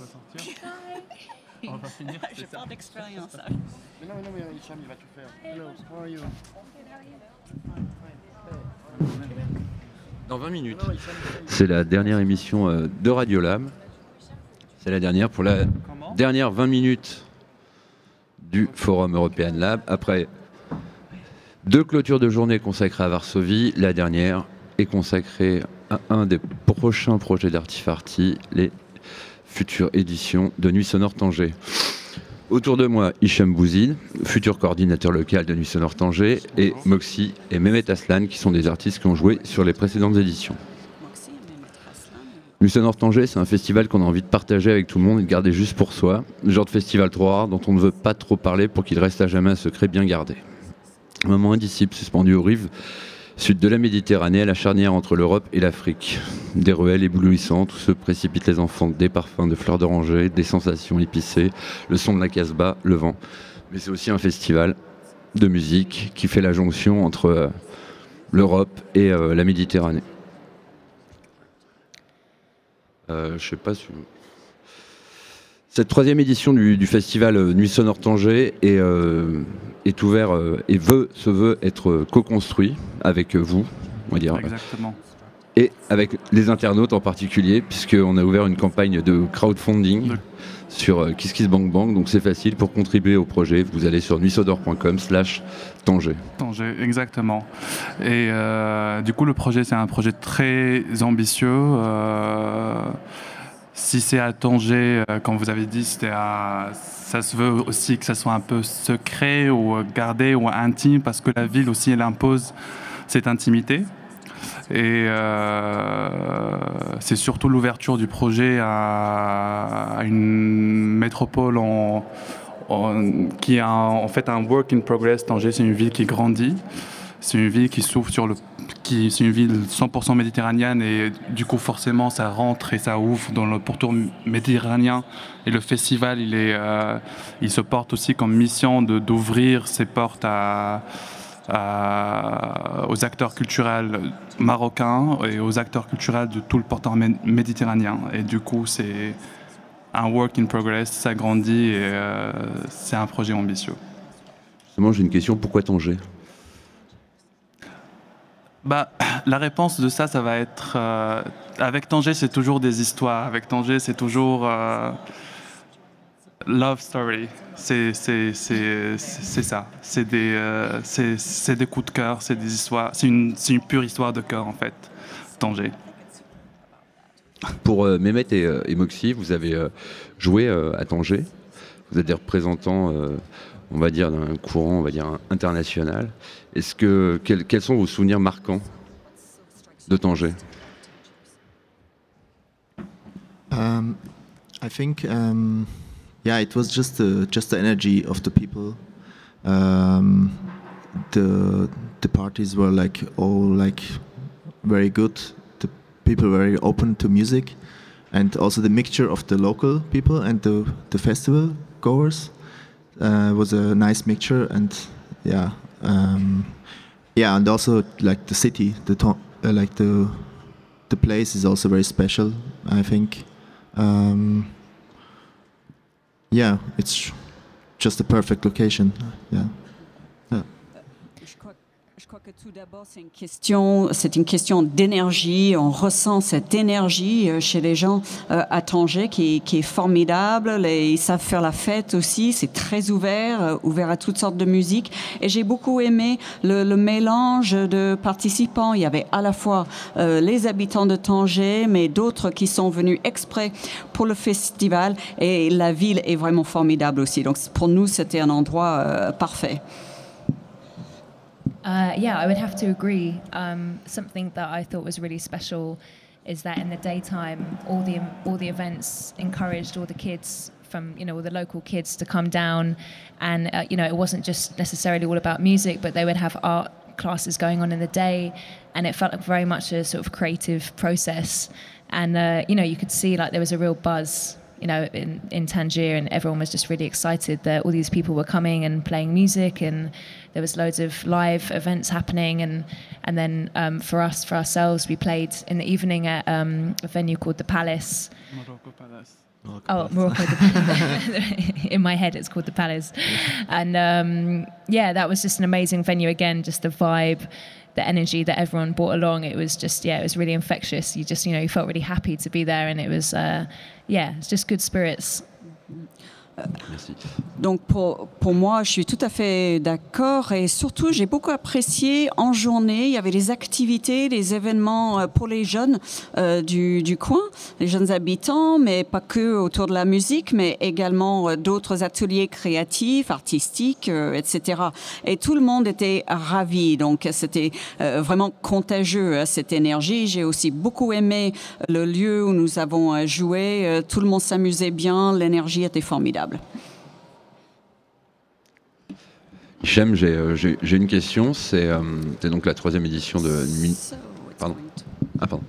va sortir. On va finir. J'ai pas d'expérience. Mais non, mais non, mais Hicham, il va tout faire. Hello, how are you? Dans 20 minutes. C'est la dernière émission euh, de Radiolab. C'est la dernière pour la Comment? dernière 20 minutes du Forum European Lab. Après deux clôtures de journée consacrées à Varsovie, la dernière est consacrée à un des prochains projets d'Artifarty, les futures éditions de Nuit Sonore Tanger. Autour de moi, Hicham Bouzid, futur coordinateur local de Nuit Sonore Tanger, et Moxie et Mehmet Aslan, qui sont des artistes qui ont joué sur les précédentes éditions. Nuit Sonore Tanger, c'est un festival qu'on a envie de partager avec tout le monde et de garder juste pour soi. Le genre de festival trop rare dont on ne veut pas trop parler pour qu'il reste à jamais un secret bien gardé. Un moment indicible suspendu aux rives sud de la Méditerranée, à la charnière entre l'Europe et l'Afrique. Des ruelles éblouissantes où se précipitent les enfants, des parfums de fleurs d'oranger, des sensations épicées, le son de la casbah, le vent. Mais c'est aussi un festival de musique qui fait la jonction entre euh, l'Europe et euh, la Méditerranée. Euh, je sais pas si... Cette troisième édition du, du festival euh, Nuit Sonore Tanger est, euh, est ouvert euh, et veut, se veut être co-construit avec vous, on va dire, Exactement. et avec les internautes en particulier, puisqu'on a ouvert une campagne de crowdfunding De- sur euh, KissKissBankBank, donc c'est facile pour contribuer au projet. Vous allez sur nuitsodor.com slash Tanger. Tanger, exactement. Et euh, du coup, le projet, c'est un projet très ambitieux. Si c'est à Tanger, euh, comme vous avez dit, c'était à- ça se veut aussi que ça soit un peu secret ou euh, gardé ou intime, parce que la ville aussi, elle impose cette intimité. Et euh, c'est surtout l'ouverture du projet à, une métropole qui est en fait un work in progress. Tanger, c'est une ville qui grandit. C'est une ville qui s'ouvre sur le. Qui, c'est une ville 100% méditerranéenne et du coup forcément ça rentre et ça ouvre dans le pourtour méditerranéen. Et le festival il est euh, il se porte aussi comme mission de d'ouvrir ses portes à, aux acteurs culturels marocains et aux acteurs culturels de tout le pourtour mé- méditerranéen. Et du coup c'est un work in progress ça grandit et euh, c'est un projet ambitieux. Justement, j'ai une question, pourquoi Tanger? Bah, la réponse de ça, ça va être. euh, avec Tanger, c'est toujours des histoires. Avec Tanger, c'est toujours. euh, love story. C'est ça. C'est des, euh, des coups de cœur, c'est des histoires. C'est une, une pure histoire de cœur, en fait. Tanger. Pour euh, Mehmet et, et Moxie, vous avez joué à Tanger. Vous êtes des représentants, on va dire, d'un courant, on va dire, international. Est-ce que quels, quels sont vos souvenirs marquants de Tanger? Um, I think, um, yeah, it was just the just the energy of the people. Um, the the parties were like all like very good. The people were very open to music, and also the mixture of the local people and the the festival goers uh, was a nice mixture. And yeah, um, yeah, and also like the city, the to- uh, like the the place is also very special. I think. Um, yeah, it's just a perfect location. Yeah. Je crois, que tout d'abord, c'est une question, c'est une question d'énergie. On ressent cette énergie euh, chez les gens euh, à Tanger qui, est formidable. Ils savent faire la fête aussi. C'est très ouvert, euh, ouvert à toutes sortes de musique. Et j'ai beaucoup aimé le, mélange de participants. Il y avait à la fois les habitants de Tanger, mais d'autres qui sont venus exprès pour le festival. Et la ville est vraiment formidable aussi. Donc pour nous, c'était un endroit parfait. Uh, yeah, I would have to agree. Um, something that I thought was really special is that in the daytime, all the all the events encouraged all the kids from you know all the local kids to come down, and uh, you know it wasn't just necessarily all about music, but they would have art classes going on in the day, and it felt like very much a sort of creative process, and uh, you know you could see like there was a real buzz you know, in, in Tangier, and everyone was just really excited that all these people were coming and playing music, and there was loads of live events happening, and and then um, for us, for ourselves, we played in the evening at um, a venue called the Palace, Morocco Palace. Oh, Morocco. In my head, it's called the Palace, and um, yeah, that was just an amazing venue. Again, just the vibe, the energy that everyone brought along. It was just yeah, it was really infectious. You just you know you felt really happy to be there, and it was uh, yeah, it's just good spirits. Donc pour, pour moi, je suis tout à fait d'accord et surtout j'ai beaucoup apprécié en journée, il y avait des activités, des événements euh, pour les jeunes euh, du, du coin, les jeunes habitants, mais pas que autour de la musique, mais également euh, d'autres ateliers créatifs, artistiques, etc. Et tout le monde était ravi, donc c'était vraiment contagieux euh, cette énergie. J'ai aussi beaucoup aimé le lieu où nous avons joué, tout le monde s'amusait bien, l'énergie était formidable. Hichem, j'ai euh, j'ai- j'ai une question. C'est euh, c'est donc la troisième édition de Pardon. Ah, pardon.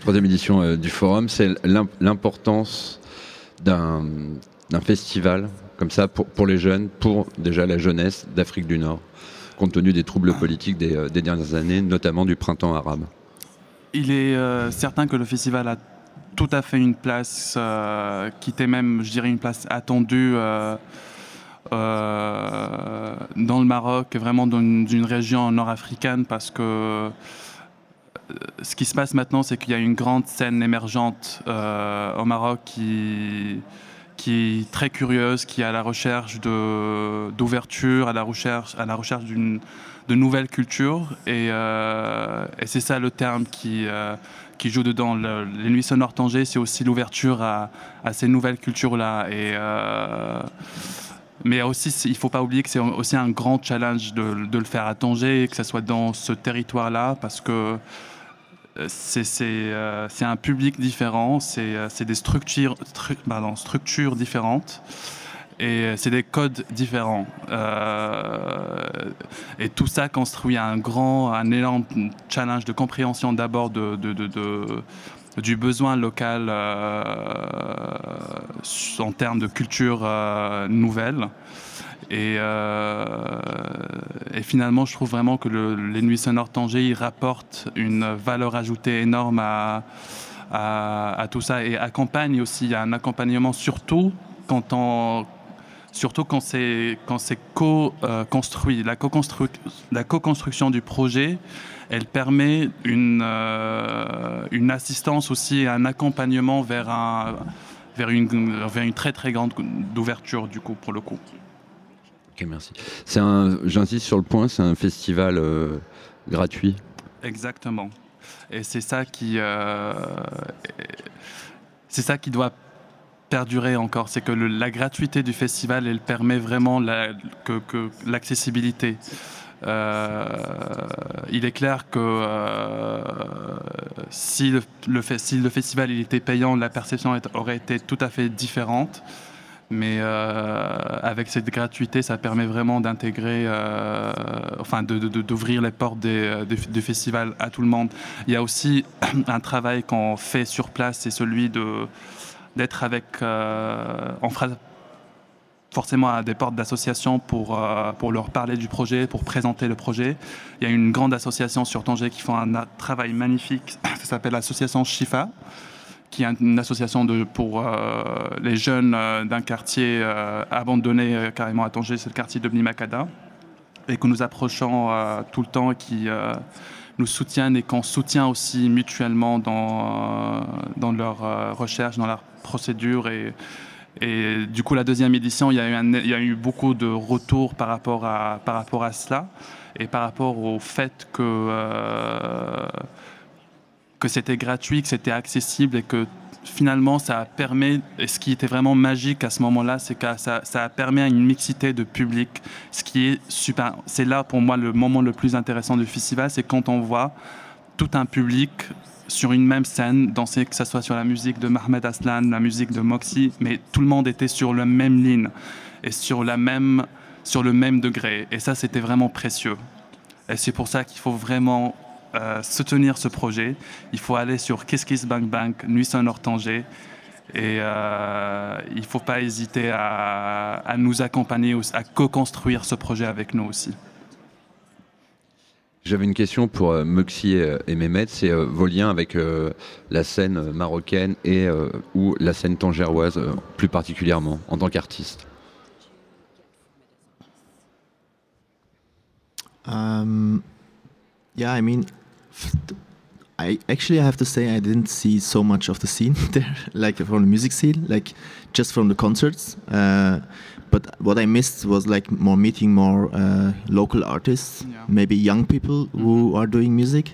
Troisième édition euh, du forum, c'est l'im- l'importance d'un d'un festival comme ça pour, pour les jeunes, pour déjà la jeunesse d'Afrique du Nord, compte tenu des troubles politiques des, euh, des dernières années, notamment du printemps arabe. Il est euh, certain que le festival a tout à fait une place euh, qui était même, je dirais, une place attendue euh, euh, dans le Maroc vraiment dans une, région nord-africaine parce que euh, ce qui se passe maintenant, c'est qu'il y a une grande scène émergente au Maroc qui, qui est très curieuse, qui est à la recherche d'ouverture, à la recherche, recherche d'une de nouvelles cultures. Et, c'est ça le terme qui, qui joue dedans. Le- les Nuits Sonores Tanger, c'est aussi l'ouverture à, ces nouvelles cultures-là. Et, euh, mais aussi, il ne faut pas oublier que c'est aussi un grand challenge de, le faire à Tanger, que ce soit dans ce territoire-là, parce que euh, euh, c'est un public différent, c'est des structures différentes et euh, c'est des codes différents. Euh, et tout ça construit un grand, un énorme challenge de compréhension d'abord de, du besoin local euh, en termes de culture nouvelle. Et, finalement, je trouve vraiment que le- les Nuits Sonores Tanger, ils rapportent une valeur ajoutée énorme à, tout ça et accompagne aussi, un accompagnement surtout quand on, surtout quand c'est quand c'est co-construit. La, co-constru- la co-construction du projet, elle permet une, euh, une assistance aussi un accompagnement vers, un, vers, une, vers une très très grande ouverture du coup pour le coup. Ok, merci. C'est un, j'insiste sur le point, c'est un festival euh, gratuit. Exactement. Et c'est ça qui, euh, c'est ça qui doit perdurer encore. C'est que la gratuité du festival, elle permet vraiment que, l'accessibilité. Euh, il est clair que euh, si, le, si le festival il était payant, la perception aurait été tout à fait différente. Mais euh, avec cette gratuité, ça permet vraiment d'intégrer, enfin, d'ouvrir les portes du festival à tout le monde. Il y a aussi un travail qu'on fait sur place, c'est celui de d'être avec, euh, on fera forcément à des portes d'associations pour, euh, pour leur parler du projet, pour présenter le projet. Il y a une grande association sur Tanger qui font un travail magnifique, ça s'appelle l'association Shifa qui est une association pour euh, les jeunes euh, d'un quartier euh, abandonné euh, carrément à Tanger, c'est le quartier de Bnimakada, et que nous approchons euh, tout le temps qui euh, nous soutiennent et qu'on soutient aussi mutuellement dans, euh, dans leurs euh, recherches, dans leurs procédures. Et, et du coup, la deuxième édition, il y a eu, il y a eu beaucoup de retours par rapport, à, par rapport à cela et par rapport au fait que... euh, que c'était gratuit, que c'était accessible et que finalement ça permet, et ce qui était vraiment magique à ce moment-là, c'est que ça, ça a permis une mixité de public, ce qui est super. C'est là pour moi le moment le plus intéressant du festival, c'est quand on voit tout un public sur une même scène, danser, que ce soit sur la musique de Mahmoud Aslan, la musique de Moxie, mais tout le monde était sur la même ligne et sur, la même, sur le même degré. Et ça, c'était vraiment précieux. Et c'est pour ça qu'il faut vraiment euh, soutenir ce projet. Il faut aller sur Kiss Kiss Bang Bang, Nuit Sonore Tanger. Et euh, il ne faut pas hésiter à, à nous accompagner, ou à co-construire ce projet avec nous aussi. J'avais une question pour euh, Moxie et, et Mehmet, c'est euh, vos liens avec euh, la scène euh, marocaine et euh, ou la scène tangéroise euh, plus particulièrement en tant qu'artiste? Um, yeah, I mean, I actually I have to say I didn't see so much of the scene there, like from the music scene, like just from the concerts. Uh, but what I missed was like more meeting more uh, local artists, Yeah. maybe young people who are doing music,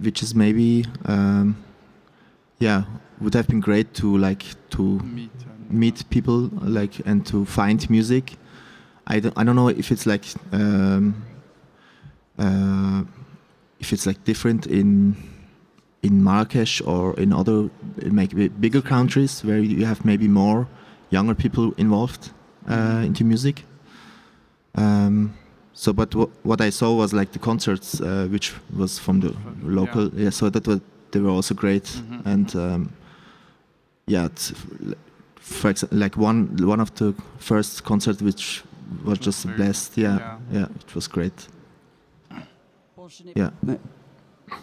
which is maybe, um, yeah, would have been great to like to Meet, meet people like and to find music. I don't, I don't know if it's like um, uh, if it's like different in in Marrakesh or in other maybe bigger countries where you have maybe more younger people involved uh, into music. Um, so, but wh- what I saw was like the concerts, uh, which was from the local. Yeah, so that was they were also great, Mhm. and um, yeah, it's, for example, like one one of the first concerts which was was just very- blessed. Yeah, yeah. yeah, it was great. Je n'ai- Yeah.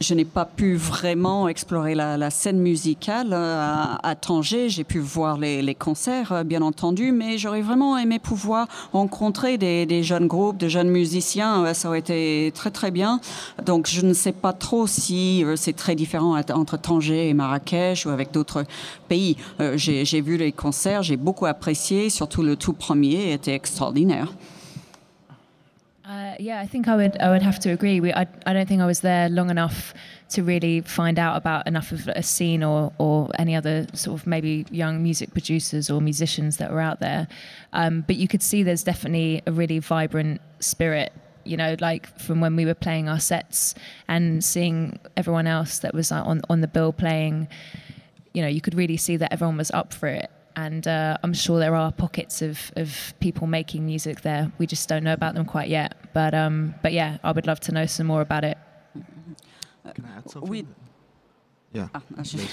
Je n'ai pas pu vraiment explorer la, la scène musicale euh, à, à Tanger. J'ai pu voir les, les concerts, euh, bien entendu, mais j'aurais vraiment aimé pouvoir rencontrer des, des jeunes groupes, de jeunes musiciens. Ça aurait été très très bien. Donc je ne sais pas trop si euh, c'est très différent entre Tanger et Marrakech ou avec d'autres pays. J'ai vu les concerts, j'ai beaucoup apprécié, surtout le tout premier était extraordinaire. Yeah, I think I would. I would have to agree. We, I, I don't think I was there long enough to really find out about enough of a scene or or any other sort of maybe young music producers or musicians that were out there. Um, but you could see there's definitely a really vibrant spirit. You know, like from when we were playing our sets and seeing everyone else that was uh, on on the bill playing. You know, you could really see that everyone was up for it. And uh, I'm sure there are pockets of, of people making music there. We just don't know about them quite yet. But um, but yeah, I would love to know some more about it. Can I add something? Oui. Yeah. Ah, ah, je-.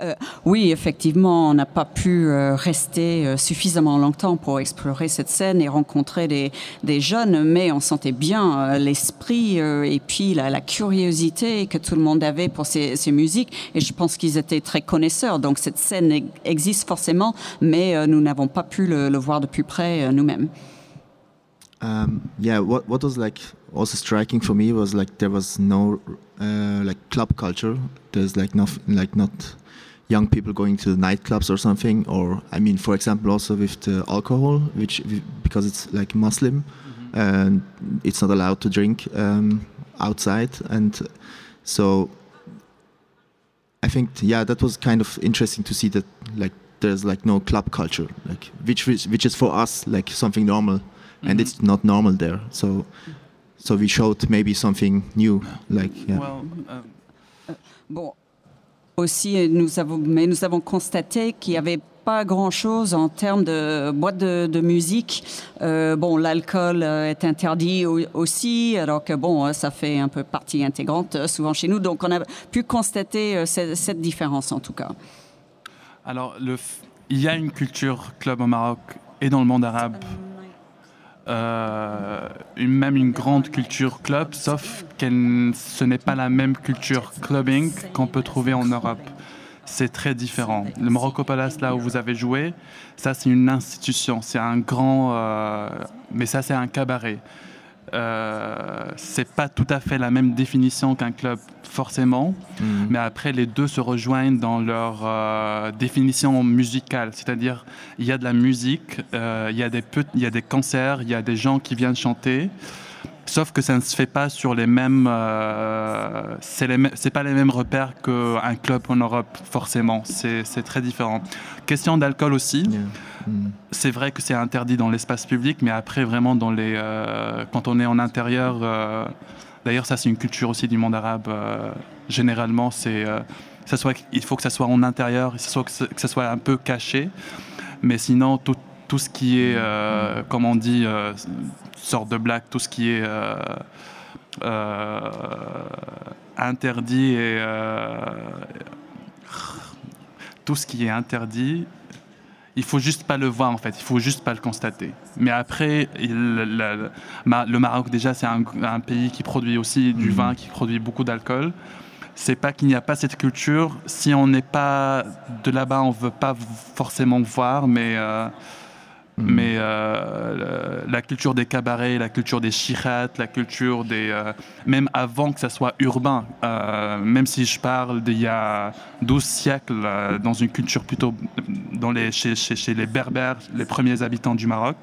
Euh, oui, effectivement, on n'a pas pu euh, rester euh, suffisamment longtemps pour explorer cette scène et rencontrer des, des jeunes, mais on sentait bien l'esprit et puis la, la curiosité que tout le monde avait pour ces, ces musiques. Et je pense qu'ils étaient très connaisseurs. Donc cette scène existe forcément, mais nous n'avons pas pu le, le voir de plus près nous-mêmes. Um, yeah, what what was like also striking for me was like there was no uh, like club culture. There's like not like not young people going to nightclubs or something. Or I mean, for example, also with the alcohol, which because it's like Muslim, and it's not allowed to drink um, outside, and so I think yeah, that was kind of interesting to see that like there's like no club culture, like which which, which is for us like something normal and Mhm. it's not normal there. So, so we showed maybe something new, like yeah. Well, euh, Bon, aussi, nous avons, mais nous avons constaté qu'il n'y avait pas grand-chose en termes de boîte de, de musique. Euh, bon, l'alcool euh, est interdit au- aussi, alors que bon, euh, ça fait un peu partie intégrante souvent chez nous. Donc, on a pu constater cette, cette différence en tout cas. alors, le f- il y a une culture club au Maroc et dans le monde arabe. Euh, une, même une grande culture club, sauf que ce n'est pas la même culture clubbing qu'on peut trouver en Europe. C'est très différent. Le Morocco Palace, là où vous avez joué, ça c'est une institution, c'est un grand... euh, mais ça c'est un cabaret. Euh, c'est pas tout à fait la même définition qu'un club, forcément. Mm. Mais après, les deux se rejoignent dans leur euh, définition musicale. C'est-à-dire, il y a de la musique, euh, il, y a des pe- il y a des concerts, il y a des gens qui viennent chanter. Sauf que ça ne se fait pas sur les mêmes. euh, c'est pas les mêmes repères qu'un club en Europe, forcément. C'est très différent. Question d'alcool aussi. Yeah. Mm. C'est vrai que c'est interdit dans l'espace public, mais après, vraiment, dans les, euh, quand on est en intérieur, euh, d'ailleurs, ça, c'est une culture aussi du monde arabe. euh, généralement, c'est, ça soit, il faut que ça soit en intérieur, que ça soit, que ça- que ça soit un peu caché. Mais sinon, tout, tout ce qui est, euh, comme on dit, euh, sorte de blague, tout ce qui est euh, euh, interdit et tout ce qui est interdit, il faut juste pas le voir en fait, il faut juste pas le constater. Mais après, le, Maroc déjà c'est un, pays qui produit aussi du mhm. vin, qui produit beaucoup d'alcool. C'est pas qu'il n'y a pas cette culture. Si on n'est pas de là-bas, on veut pas forcément voir, mais euh, Hmm. Mais euh, la culture des cabarets, la culture des chirats, la culture des. Euh, même avant que ça soit urbain, euh, même si je parle d'il y a 12 siècles, dans une culture plutôt dans les, chez, chez, les Berbères, les premiers habitants du Maroc,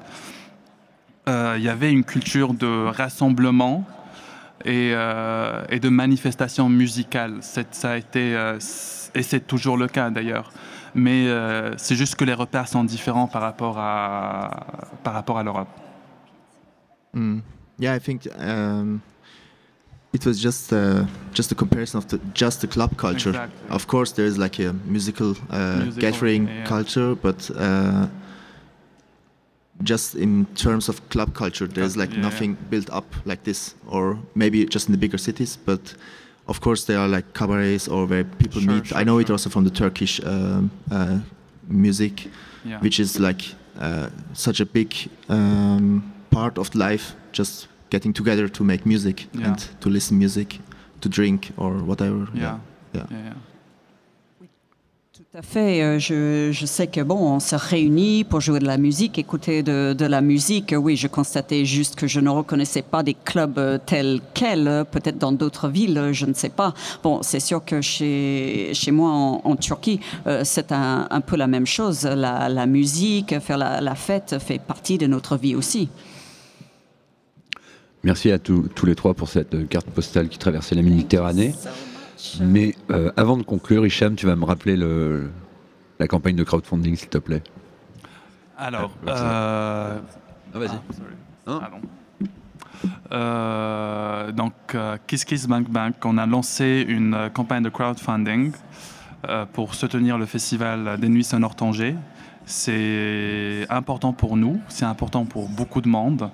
il y avait une culture de rassemblement et, et de manifestation musicale. Ça a été. et c'est toujours le cas d'ailleurs mais euh, c'est juste que les repères sont différents par rapport à, par rapport à l'Europe. Mm. Yeah, I think um, it was just uh, just a comparison of the, just the club culture. Exactly. Of course, there is like a musical, uh, musical gathering yeah. culture, but uh, just in terms of club culture, there's like yeah, nothing built up like this, or maybe just in the bigger cities, but of course there are like cabarets or where people sure, meet. Sure, I know sure. it also from the Turkish um, uh, music, yeah. which is like uh, such a big um, part of life. Just getting together to make music yeah. and to listen music, to drink or whatever. yeah. yeah. yeah Tout à fait. Euh, je, je, sais que bon, on se réunit pour jouer de la musique, écouter de, de, la musique. Oui, je constatais juste que je ne reconnaissais pas des clubs euh, tels quels. Euh, peut-être dans d'autres villes, je ne sais pas. Bon, c'est sûr que chez, chez moi en, Turquie, c'est un, un, peu la même chose. La, la musique, faire la, la, fête fait partie de notre vie aussi. Merci à tous les trois pour cette carte postale qui traversait la Méditerranée. Mais euh, avant de conclure, Hicham, tu vas me rappeler le, la campagne de crowdfunding, s'il te plaît. Alors, ah, euh... ah, vas-y. Ah, euh, donc, euh, Kiss Kiss Bank Bank, on a lancé une campagne de crowdfunding pour soutenir le festival des Nuits Sonores Tanger. C'est important pour nous, c'est important pour beaucoup de monde.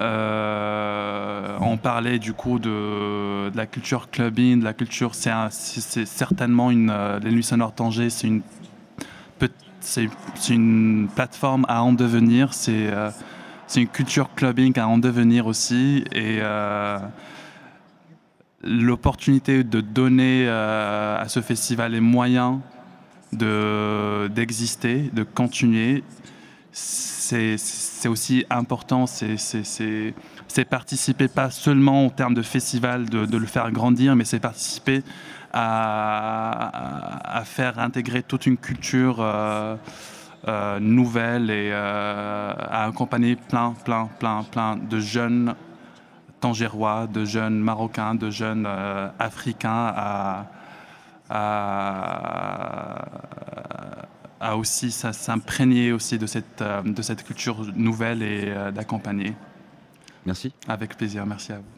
Euh, on parlait du coup de, la culture clubbing, de la culture. C'est certainement une. Euh, les Nuits Sonores Tanger, c'est une, plateforme à en devenir. Euh, c'est une culture clubbing à en devenir aussi. Et l'opportunité de donner à ce festival les moyens d'exister, de continuer, c'est aussi important, c'est participer pas seulement en termes de festival, de, le faire grandir, mais c'est participer à, faire intégrer toute une culture euh, euh, nouvelle et euh, à accompagner plein, plein, plein, plein de jeunes tangérois, de jeunes marocains, de jeunes africains à, à à aussi s'imprégner aussi de cette, euh, de cette culture nouvelle et euh, d'accompagner. Merci. Avec plaisir, merci à vous.